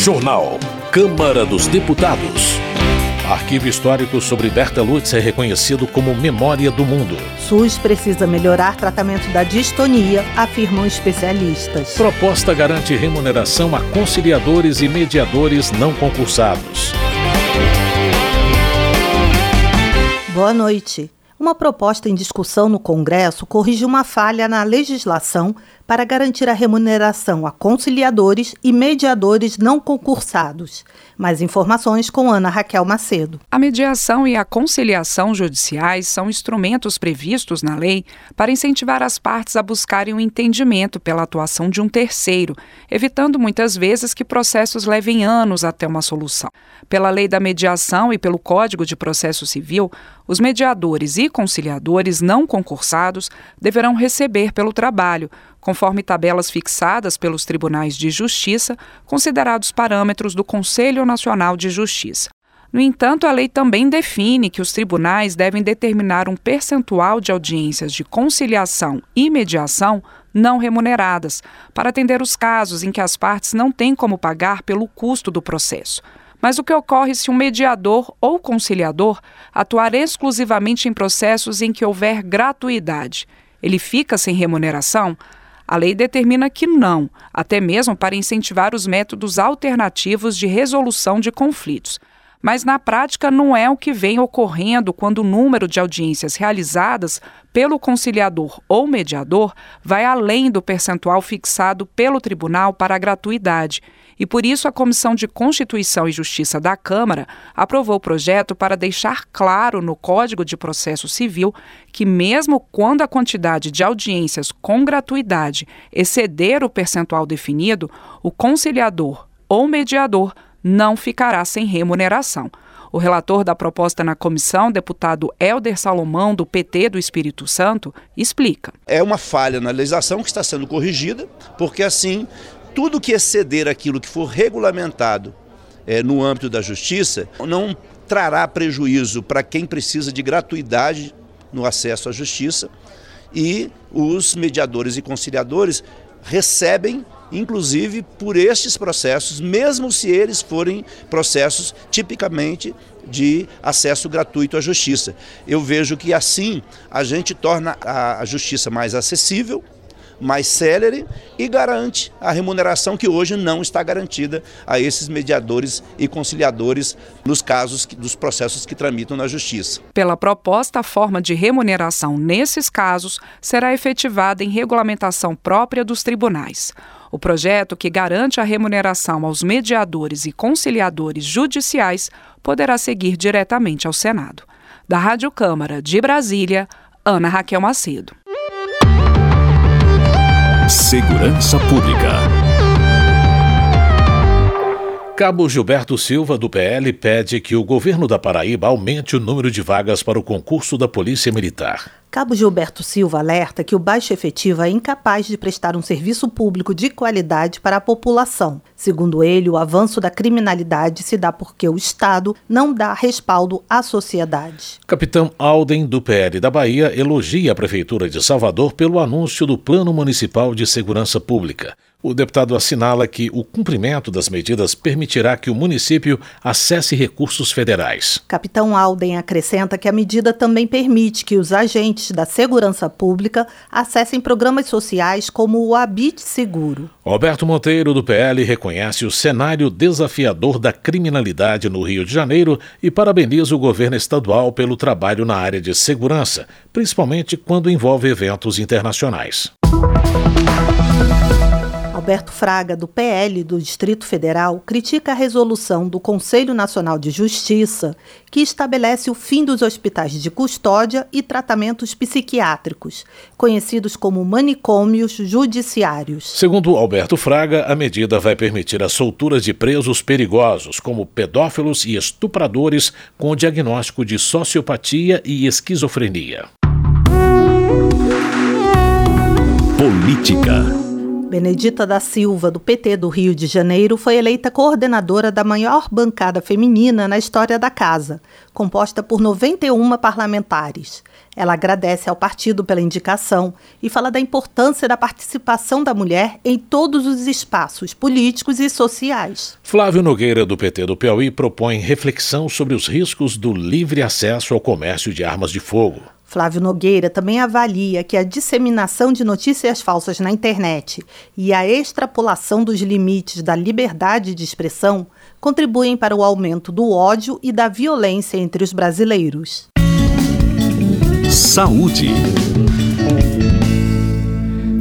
Jornal. Câmara dos Deputados. Arquivo histórico sobre Berta Lutz é reconhecido como Memória do Mundo. SUS precisa melhorar tratamento da distonia, afirmam especialistas. Proposta garante remuneração a conciliadores e mediadores não concursados. Boa noite. Uma proposta em discussão no Congresso corrige uma falha na legislação para garantir a remuneração a conciliadores e mediadores não concursados. Mais informações com Ana Raquel Macedo. A mediação e a conciliação judiciais são instrumentos previstos na lei para incentivar as partes a buscarem o um entendimento pela atuação de um terceiro, evitando muitas vezes que processos levem anos até uma solução. Pela lei da mediação e pelo Código de Processo Civil, os mediadores e conciliadores não concursados deverão receber pelo trabalho conforme tabelas fixadas pelos tribunais de justiça, considerados parâmetros do Conselho Nacional de Justiça. No entanto, a lei também define que os tribunais devem determinar um percentual de audiências de conciliação e mediação não remuneradas, para atender os casos em que as partes não têm como pagar pelo custo do processo. Mas o que ocorre se um mediador ou conciliador atuar exclusivamente em processos em que houver gratuidade? Ele fica sem remuneração? A lei determina que não, até mesmo para incentivar os métodos alternativos de resolução de conflitos. Mas na prática não é o que vem ocorrendo quando o número de audiências realizadas pelo conciliador ou mediador vai além do percentual fixado pelo tribunal para a gratuidade e por isso a Comissão de Constituição e Justiça da Câmara aprovou o projeto para deixar claro no Código de Processo Civil que, mesmo quando a quantidade de audiências com gratuidade exceder o percentual definido, o conciliador ou mediador não ficará sem remuneração. O relator da proposta na comissão, deputado Helder Salomão, do PT do Espírito Santo, explica. É uma falha na legislação que está sendo corrigida, porque assim tudo que exceder aquilo que for regulamentado é, no âmbito da justiça não trará prejuízo para quem precisa de gratuidade no acesso à justiça e os mediadores e conciliadores recebem inclusive por estes processos, mesmo se eles forem processos tipicamente de acesso gratuito à justiça. Eu vejo que assim a gente torna a justiça mais acessível mais célere e garante a remuneração que hoje não está garantida a esses mediadores e conciliadores nos casos dos processos que tramitam na Justiça. Pela proposta, a forma de remuneração nesses casos será efetivada em regulamentação própria dos tribunais. O projeto, que garante a remuneração aos mediadores e conciliadores judiciais, poderá seguir diretamente ao Senado. Da Rádio Câmara de Brasília, Ana Raquel Macedo. Segurança Pública. Cabo Gilberto Silva, do PL, pede que o governo da Paraíba aumente o número de vagas para o concurso da Polícia Militar. Cabo Gilberto Silva alerta que o baixo efetivo é incapaz de prestar um serviço público de qualidade para a população. Segundo ele, o avanço da criminalidade se dá porque o Estado não dá respaldo à sociedade. Capitão Alden, do PL da Bahia, elogia a Prefeitura de Salvador pelo anúncio do Plano Municipal de Segurança Pública. O deputado assinala que o cumprimento das medidas permitirá que o município acesse recursos federais. Capitão Alden acrescenta que a medida também permite que os agentes da segurança pública acessem programas sociais como o Habite Seguro. Roberto Monteiro, do PL, reconhece o cenário desafiador da criminalidade no Rio de Janeiro e parabeniza o governo estadual pelo trabalho na área de segurança, principalmente quando envolve eventos internacionais. Alberto Fraga, do PL do Distrito Federal, critica a resolução do Conselho Nacional de Justiça que estabelece o fim dos hospitais de custódia e tratamentos psiquiátricos, conhecidos como manicômios judiciários. Segundo Alberto Fraga, a medida vai permitir a soltura de presos perigosos, como pedófilos e estupradores com diagnóstico de sociopatia e esquizofrenia. Política. Benedita da Silva, do PT do Rio de Janeiro, foi eleita coordenadora da maior bancada feminina na história da casa, composta por 91 parlamentares. Ela agradece ao partido pela indicação e fala da importância da participação da mulher em todos os espaços políticos e sociais. Flávio Nogueira, do PT do Piauí, propõe reflexão sobre os riscos do livre acesso ao comércio de armas de fogo. Flávio Nogueira também avalia que a disseminação de notícias falsas na internet e a extrapolação dos limites da liberdade de expressão contribuem para o aumento do ódio e da violência entre os brasileiros. Saúde.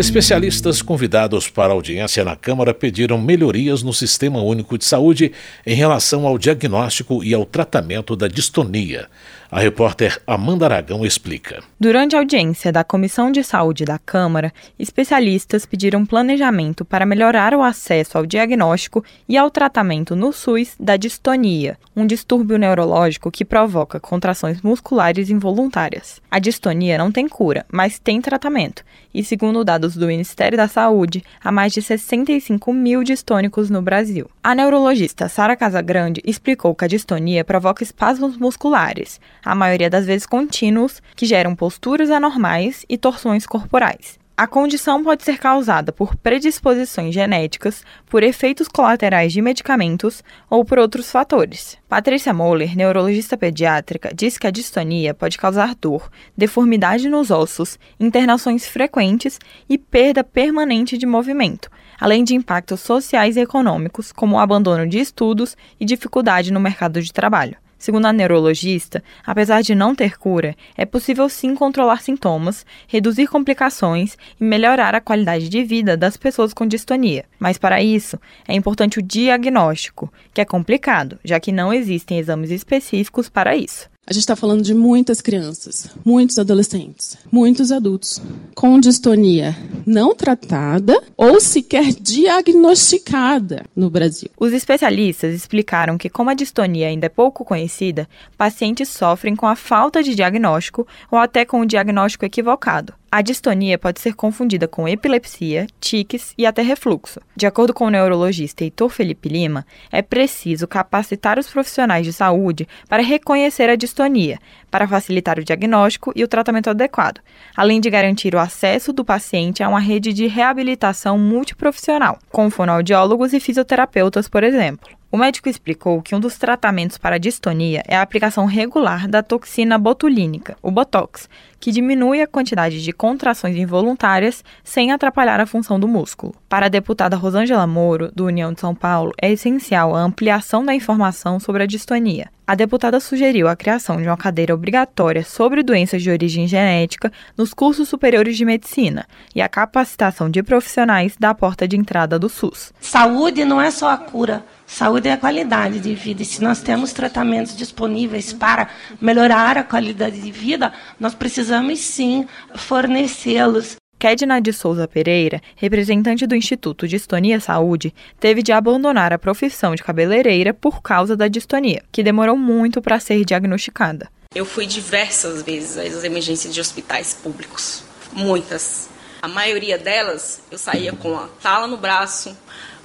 Especialistas convidados para audiência na Câmara pediram melhorias no Sistema Único de Saúde em relação ao diagnóstico e ao tratamento da distonia. A repórter Amanda Aragão explica. Durante a audiência da Comissão de Saúde da Câmara, especialistas pediram planejamento para melhorar o acesso ao diagnóstico e ao tratamento no SUS da distonia, um distúrbio neurológico que provoca contrações musculares involuntárias. A distonia não tem cura, mas tem tratamento, e segundo dados do Ministério da Saúde, há mais de 65 mil distônicos no Brasil. A neurologista Sara Casagrande explicou que a distonia provoca espasmos musculares, a maioria das vezes contínuos, que geram posturas anormais e torções corporais. A condição pode ser causada por predisposições genéticas, por efeitos colaterais de medicamentos ou por outros fatores. Patrícia Moller, neurologista pediátrica, diz que a distonia pode causar dor, deformidade nos ossos, internações frequentes e perda permanente de movimento, além de impactos sociais e econômicos, como o abandono de estudos e dificuldade no mercado de trabalho. Segundo a neurologista, apesar de não ter cura, é possível sim controlar sintomas, reduzir complicações e melhorar a qualidade de vida das pessoas com distonia. Mas para isso, é importante o diagnóstico, que é complicado, já que não existem exames específicos para isso. A gente está falando de muitas crianças, muitos adolescentes, muitos adultos com distonia não tratada ou sequer diagnosticada no Brasil. Os especialistas explicaram que, como a distonia ainda é pouco conhecida, pacientes sofrem com a falta de diagnóstico ou até com o diagnóstico equivocado. A distonia pode ser confundida com epilepsia, tiques e até refluxo. De acordo com o neurologista Heitor Felipe Lima, é preciso capacitar os profissionais de saúde para reconhecer a distonia, para facilitar o diagnóstico e o tratamento adequado, além de garantir o acesso do paciente a uma rede de reabilitação multiprofissional, com fonoaudiólogos e fisioterapeutas, por exemplo. O médico explicou que um dos tratamentos para a distonia é a aplicação regular da toxina botulínica, o Botox, que diminui a quantidade de contrações involuntárias sem atrapalhar a função do músculo. Para a deputada Rosângela Moro, do União de São Paulo, é essencial a ampliação da informação sobre a distonia. A deputada sugeriu a criação de uma cadeira obrigatória sobre doenças de origem genética nos cursos superiores de medicina e a capacitação de profissionais da porta de entrada do SUS. Saúde não é só a cura Saúde é a qualidade de vida. E se nós temos tratamentos disponíveis para melhorar a qualidade de vida, nós precisamos sim fornecê-los. Kedna de Souza Pereira, representante do Instituto Distonia Saúde, teve de abandonar a profissão de cabeleireira por causa da distonia, que demorou muito para ser diagnosticada. Eu fui diversas vezes às emergências de hospitais públicos, muitas. A maioria delas eu saía com a tala no braço,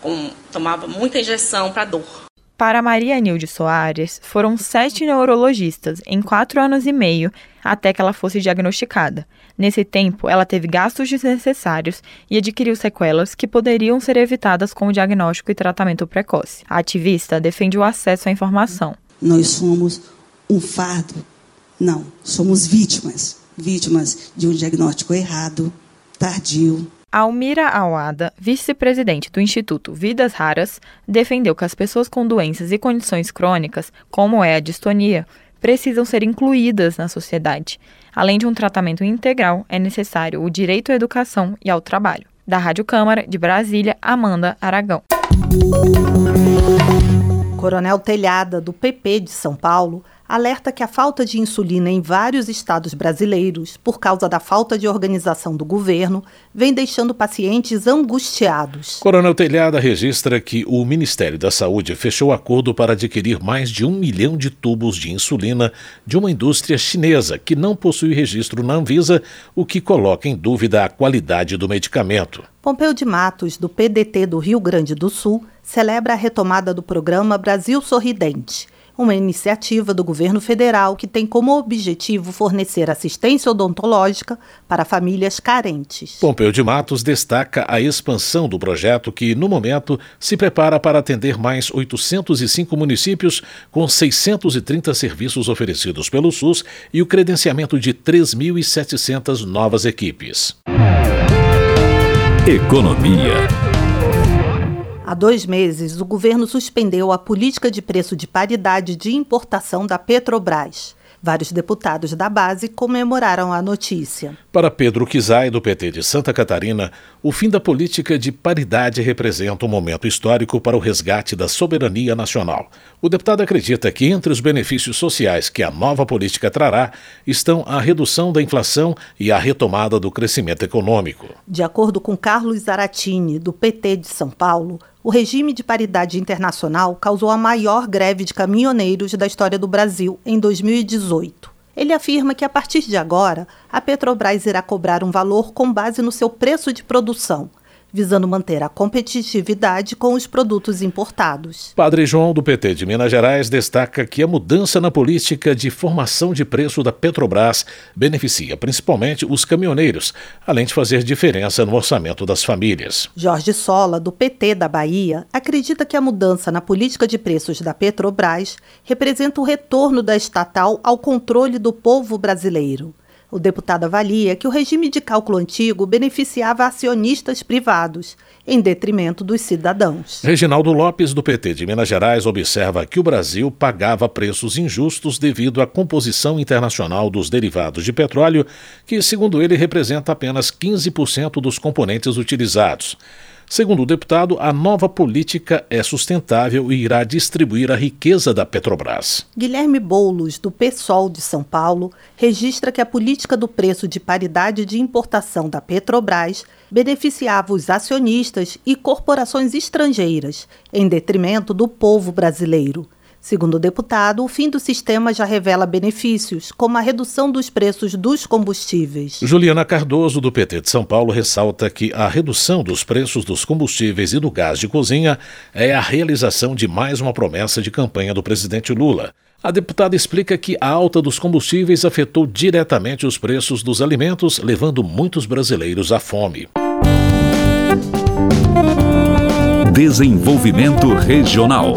com, tomava muita injeção para dor. Para Maria Nilde Soares, foram sete neurologistas em quatro anos e meio até que ela fosse diagnosticada. Nesse tempo, ela teve gastos desnecessários e adquiriu sequelas que poderiam ser evitadas com o diagnóstico e tratamento precoce. A ativista defende o acesso à informação. Nós somos um fardo? Não, somos vítimas. Vítimas de um diagnóstico errado, tardio, Almira Awada, vice-presidente do Instituto Vidas Raras, defendeu que as pessoas com doenças e condições crônicas, como é a distonia, precisam ser incluídas na sociedade. Além de um tratamento integral, é necessário o direito à educação e ao trabalho. Da Rádio Câmara de Brasília, Amanda Aragão. Coronel Telhada, do PP de São Paulo, alerta que a falta de insulina em vários estados brasileiros, por causa da falta de organização do governo, vem deixando pacientes angustiados. Coronel Telhada registra que o Ministério da Saúde fechou acordo para adquirir mais de um milhão de tubos de insulina de uma indústria chinesa que não possui registro na Anvisa, o que coloca em dúvida a qualidade do medicamento. Pompeu de Matos, do PDT do Rio Grande do Sul, celebra a retomada do programa Brasil Sorridente uma iniciativa do governo federal que tem como objetivo fornecer assistência odontológica para famílias carentes. Pompeu de Matos destaca a expansão do projeto que, no momento, se prepara para atender mais 805 municípios com 630 serviços oferecidos pelo SUS e o credenciamento de 3.700 novas equipes. Economia. Há dois meses, o governo suspendeu a política de preço de paridade de importação da Petrobras. Vários deputados da base comemoraram a notícia. Para Pedro Kizai, do PT de Santa Catarina, o fim da política de paridade representa um momento histórico para o resgate da soberania nacional. O deputado acredita que entre os benefícios sociais que a nova política trará estão a redução da inflação e a retomada do crescimento econômico. De acordo com Carlos Zaratini, do PT de São Paulo, o regime de paridade internacional causou a maior greve de caminhoneiros da história do Brasil em 2018. Ele afirma que a partir de agora, a Petrobras irá cobrar um valor com base no seu preço de produção visando manter a competitividade com os produtos importados. Padre João, do PT de Minas Gerais, destaca que a mudança na política de formação de preço da Petrobras beneficia principalmente os caminhoneiros, além de fazer diferença no orçamento das famílias. Jorge Sola, do PT da Bahia, acredita que a mudança na política de preços da Petrobras representa o retorno da estatal ao controle do povo brasileiro. O deputado avalia que o regime de cálculo antigo beneficiava acionistas privados, em detrimento dos cidadãos. Reginaldo Lopes, do PT de Minas Gerais, observa que o Brasil pagava preços injustos devido à composição internacional dos derivados de petróleo, que, segundo ele, representa apenas 15% dos componentes utilizados. Segundo o deputado, a nova política é sustentável e irá distribuir a riqueza da Petrobras. Guilherme Boulos, do PSOL de São Paulo, registra que a política do preço de paridade de importação da Petrobras beneficiava os acionistas e corporações estrangeiras, em detrimento do povo brasileiro. Segundo o deputado, o fim do sistema já revela benefícios, como a redução dos preços dos combustíveis. Juliana Cardoso, do PT de São Paulo, ressalta que a redução dos preços dos combustíveis e do gás de cozinha é a realização de mais uma promessa de campanha do presidente Lula. A deputada explica que a alta dos combustíveis afetou diretamente os preços dos alimentos, levando muitos brasileiros à fome. Desenvolvimento Regional.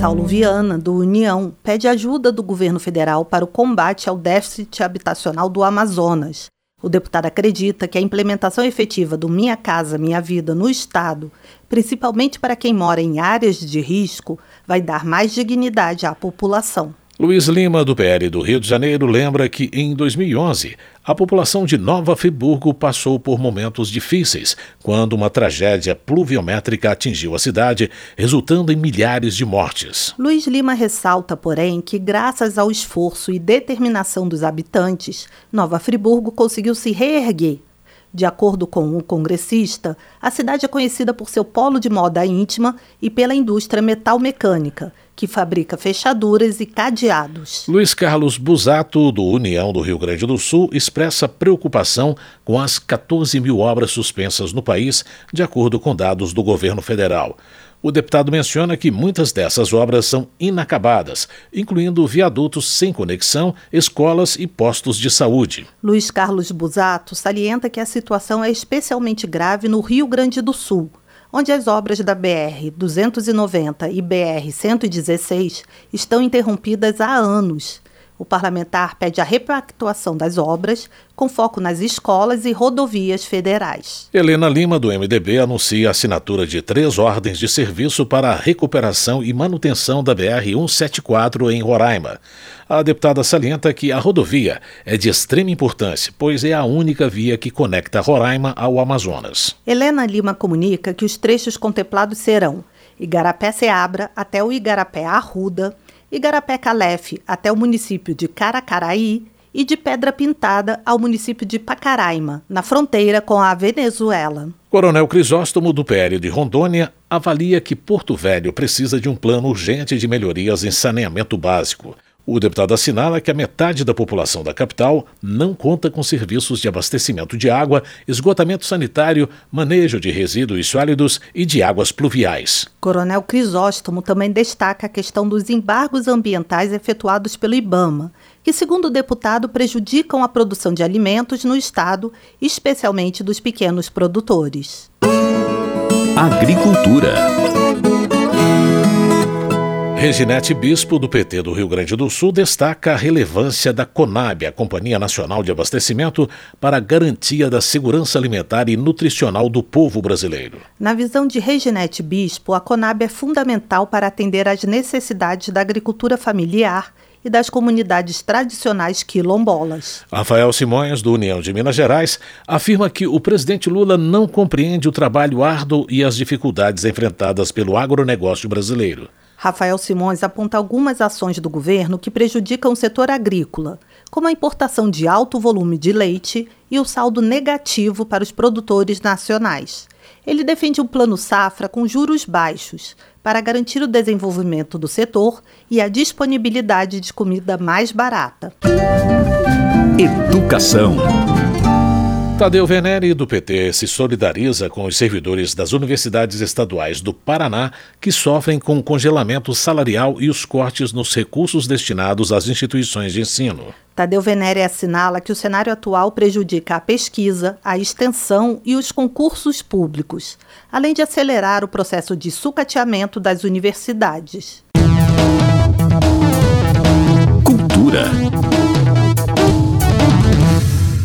Saulo Viana, do União, pede ajuda do governo federal para o combate ao déficit habitacional do Amazonas. O deputado acredita que a implementação efetiva do Minha Casa Minha Vida no Estado, principalmente para quem mora em áreas de risco, vai dar mais dignidade à população. Luiz Lima, do PL do Rio de Janeiro, lembra que em 2011 a população de Nova Friburgo passou por momentos difíceis quando uma tragédia pluviométrica atingiu a cidade, resultando em milhares de mortes. Luiz Lima ressalta, porém, que graças ao esforço e determinação dos habitantes, Nova Friburgo conseguiu se reerguer de acordo com um congressista, a cidade é conhecida por seu polo de moda íntima e pela indústria metal-mecânica, que fabrica fechaduras e cadeados. Luiz Carlos Busato, do União do Rio Grande do Sul, expressa preocupação com as 14 mil obras suspensas no país, de acordo com dados do governo federal. O deputado menciona que muitas dessas obras são inacabadas, incluindo viadutos sem conexão, escolas e postos de saúde. Luiz Carlos Busato salienta que a situação é especialmente grave no Rio Grande do Sul, onde as obras da BR 290 e BR 116 estão interrompidas há anos o parlamentar pede a repactuação das obras, com foco nas escolas e rodovias federais. Helena Lima, do MDB, anuncia a assinatura de três ordens de serviço para a recuperação e manutenção da BR-174 em Roraima. A deputada salienta que a rodovia é de extrema importância, pois é a única via que conecta Roraima ao Amazonas. Helena Lima comunica que os trechos contemplados serão Igarapé-Seabra até o Igarapé Arruda, Igarapé Calef até o município de Caracaraí e de Pedra Pintada ao município de Pacaraima, na fronteira com a Venezuela. Coronel Crisóstomo, do PL de Rondônia, avalia que Porto Velho precisa de um plano urgente de melhorias em saneamento básico. O deputado assinala que a metade da população da capital não conta com serviços de abastecimento de água, esgotamento sanitário, manejo de resíduos sólidos e de águas pluviais. Coronel Crisóstomo também destaca a questão dos embargos ambientais efetuados pelo IBAMA, que, segundo o deputado, prejudicam a produção de alimentos no estado, especialmente dos pequenos produtores. Agricultura. Reginete Bispo, do PT do Rio Grande do Sul, destaca a relevância da CONAB, a Companhia Nacional de Abastecimento, para a garantia da segurança alimentar e nutricional do povo brasileiro. Na visão de Reginete Bispo, a CONAB é fundamental para atender às necessidades da agricultura familiar e das comunidades tradicionais quilombolas. Rafael Simões, do União de Minas Gerais, afirma que o presidente Lula não compreende o trabalho árduo e as dificuldades enfrentadas pelo agronegócio brasileiro. Rafael Simões aponta algumas ações do governo que prejudicam o setor agrícola, como a importação de alto volume de leite e o saldo negativo para os produtores nacionais. Ele defende um plano safra com juros baixos, para garantir o desenvolvimento do setor e a disponibilidade de comida mais barata. Educação. Tadeu Venere, do PT, se solidariza com os servidores das universidades estaduais do Paraná que sofrem com o congelamento salarial e os cortes nos recursos destinados às instituições de ensino. Tadeu Venere assinala que o cenário atual prejudica a pesquisa, a extensão e os concursos públicos, além de acelerar o processo de sucateamento das universidades. Cultura.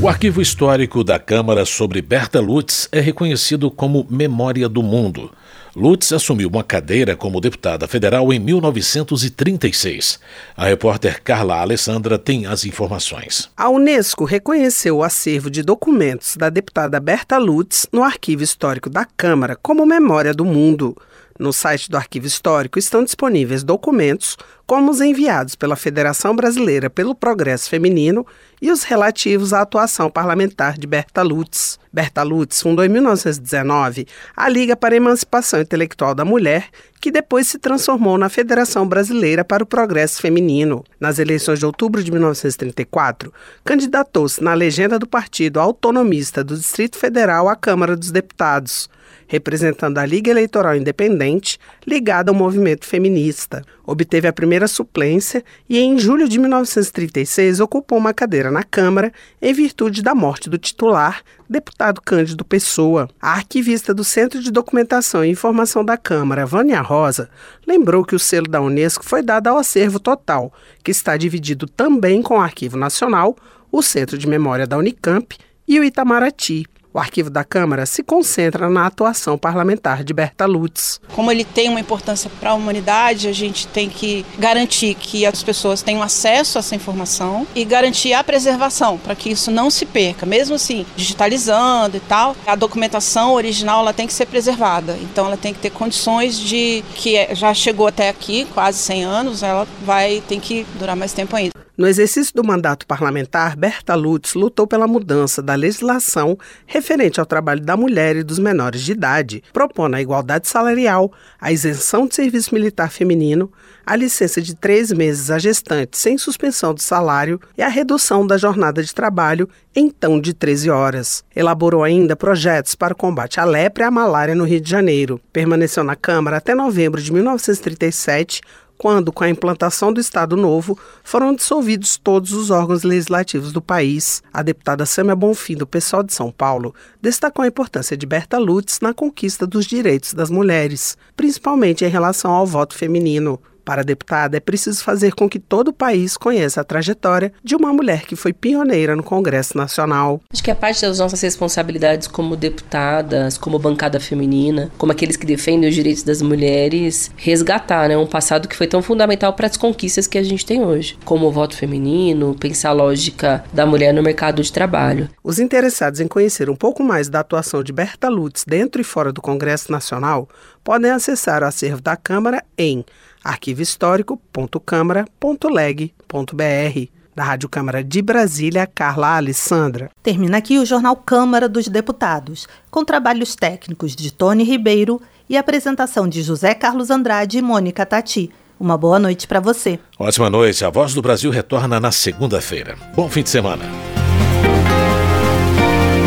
O arquivo histórico da Câmara sobre Berta Lutz é reconhecido como Memória do Mundo. Lutz assumiu uma cadeira como deputada federal em 1936. A repórter Carla Alessandra tem as informações. A Unesco reconheceu o acervo de documentos da deputada Berta Lutz no arquivo histórico da Câmara como Memória do Mundo. No site do Arquivo Histórico estão disponíveis documentos como os enviados pela Federação Brasileira pelo Progresso Feminino e os relativos à atuação parlamentar de Berta Lutz. Berta Lutz fundou em 1919 a Liga para a Emancipação Intelectual da Mulher, que depois se transformou na Federação Brasileira para o Progresso Feminino. Nas eleições de outubro de 1934, candidatou-se na legenda do Partido Autonomista do Distrito Federal à Câmara dos Deputados representando a Liga Eleitoral Independente, ligada ao movimento feminista. Obteve a primeira suplência e, em julho de 1936, ocupou uma cadeira na Câmara em virtude da morte do titular, deputado Cândido Pessoa. A arquivista do Centro de Documentação e Informação da Câmara, Vânia Rosa, lembrou que o selo da Unesco foi dado ao acervo total, que está dividido também com o Arquivo Nacional, o Centro de Memória da Unicamp e o Itamaraty. O arquivo da Câmara se concentra na atuação parlamentar de Berta Lutz. Como ele tem uma importância para a humanidade, a gente tem que garantir que as pessoas tenham acesso a essa informação e garantir a preservação para que isso não se perca, mesmo assim, digitalizando e tal. A documentação original ela tem que ser preservada, então ela tem que ter condições de que é, já chegou até aqui, quase 100 anos, ela vai tem que durar mais tempo ainda. No exercício do mandato parlamentar, Berta Lutz lutou pela mudança da legislação referente ao trabalho da mulher e dos menores de idade, propondo a igualdade salarial, a isenção de serviço militar feminino, a licença de três meses a gestante sem suspensão do salário e a redução da jornada de trabalho, então de 13 horas. Elaborou ainda projetos para o combate à lepra e à malária no Rio de Janeiro. Permaneceu na Câmara até novembro de 1937 quando, com a implantação do Estado Novo, foram dissolvidos todos os órgãos legislativos do país. A deputada Sâmia Bonfim, do PSOL de São Paulo, destacou a importância de Berta Lutz na conquista dos direitos das mulheres, principalmente em relação ao voto feminino. Para a deputada, é preciso fazer com que todo o país conheça a trajetória de uma mulher que foi pioneira no Congresso Nacional. Acho que é parte das nossas responsabilidades como deputadas, como bancada feminina, como aqueles que defendem os direitos das mulheres, resgatar né, um passado que foi tão fundamental para as conquistas que a gente tem hoje, como o voto feminino, pensar a lógica da mulher no mercado de trabalho. Os interessados em conhecer um pouco mais da atuação de Berta Lutz dentro e fora do Congresso Nacional podem acessar o acervo da Câmara em arquivohistórico.câmara.leg.br. Da Rádio Câmara de Brasília, Carla Alessandra. Termina aqui o Jornal Câmara dos Deputados, com trabalhos técnicos de Tony Ribeiro e apresentação de José Carlos Andrade e Mônica Tati. Uma boa noite para você. Ótima noite. A Voz do Brasil retorna na segunda-feira. Bom fim de semana.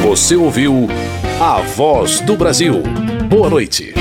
Você ouviu A Voz do Brasil. Boa noite.